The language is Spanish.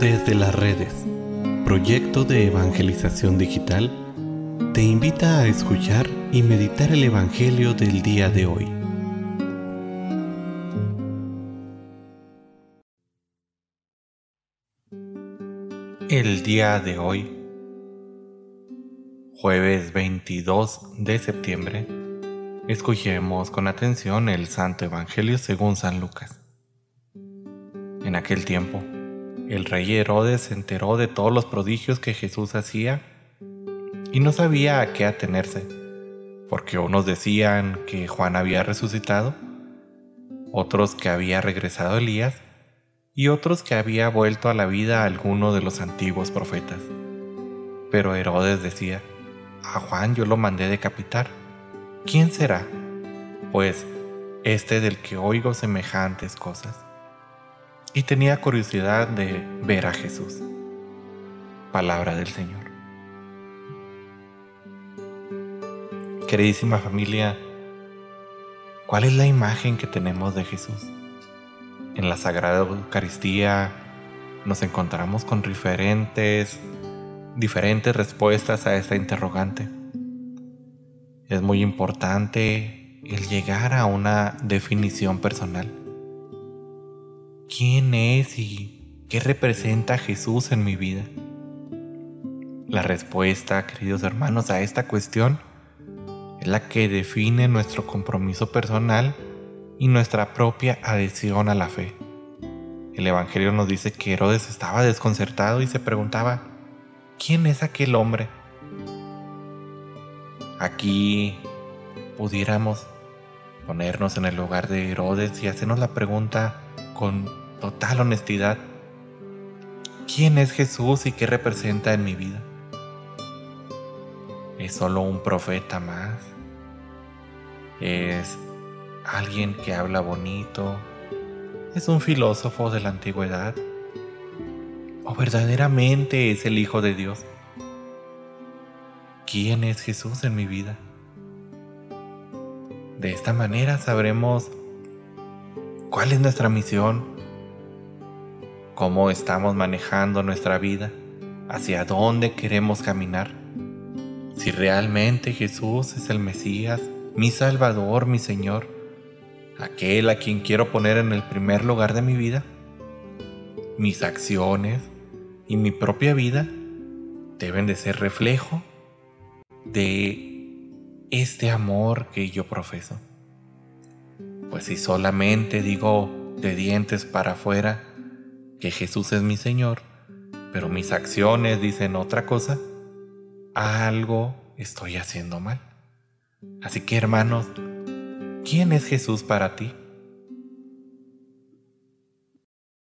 Desde las redes, proyecto de evangelización digital, te invita a escuchar y meditar el Evangelio del día de hoy. El día de hoy, jueves 22 de septiembre, escuchemos con atención el Santo Evangelio según San Lucas. En aquel tiempo, el rey Herodes se enteró de todos los prodigios que Jesús hacía y no sabía a qué atenerse, porque unos decían que Juan había resucitado, otros que había regresado Elías y otros que había vuelto a la vida alguno de los antiguos profetas. Pero Herodes decía, a Juan yo lo mandé decapitar. ¿Quién será? Pues este del que oigo semejantes cosas y tenía curiosidad de ver a Jesús. Palabra del Señor. Queridísima familia, ¿cuál es la imagen que tenemos de Jesús? En la Sagrada Eucaristía nos encontramos con diferentes, diferentes respuestas a esta interrogante. Es muy importante el llegar a una definición personal ¿Quién es y qué representa Jesús en mi vida? La respuesta, queridos hermanos, a esta cuestión es la que define nuestro compromiso personal y nuestra propia adhesión a la fe. El Evangelio nos dice que Herodes estaba desconcertado y se preguntaba, ¿quién es aquel hombre? Aquí pudiéramos ponernos en el lugar de Herodes y hacernos la pregunta con total honestidad, ¿quién es Jesús y qué representa en mi vida? ¿Es solo un profeta más? ¿Es alguien que habla bonito? ¿Es un filósofo de la antigüedad? ¿O verdaderamente es el Hijo de Dios? ¿Quién es Jesús en mi vida? De esta manera sabremos cuál es nuestra misión cómo estamos manejando nuestra vida, hacia dónde queremos caminar. Si realmente Jesús es el Mesías, mi Salvador, mi Señor, aquel a quien quiero poner en el primer lugar de mi vida, mis acciones y mi propia vida deben de ser reflejo de este amor que yo profeso. Pues si solamente digo de dientes para afuera, que Jesús es mi Señor, pero mis acciones dicen otra cosa, algo estoy haciendo mal. Así que hermanos, ¿quién es Jesús para ti?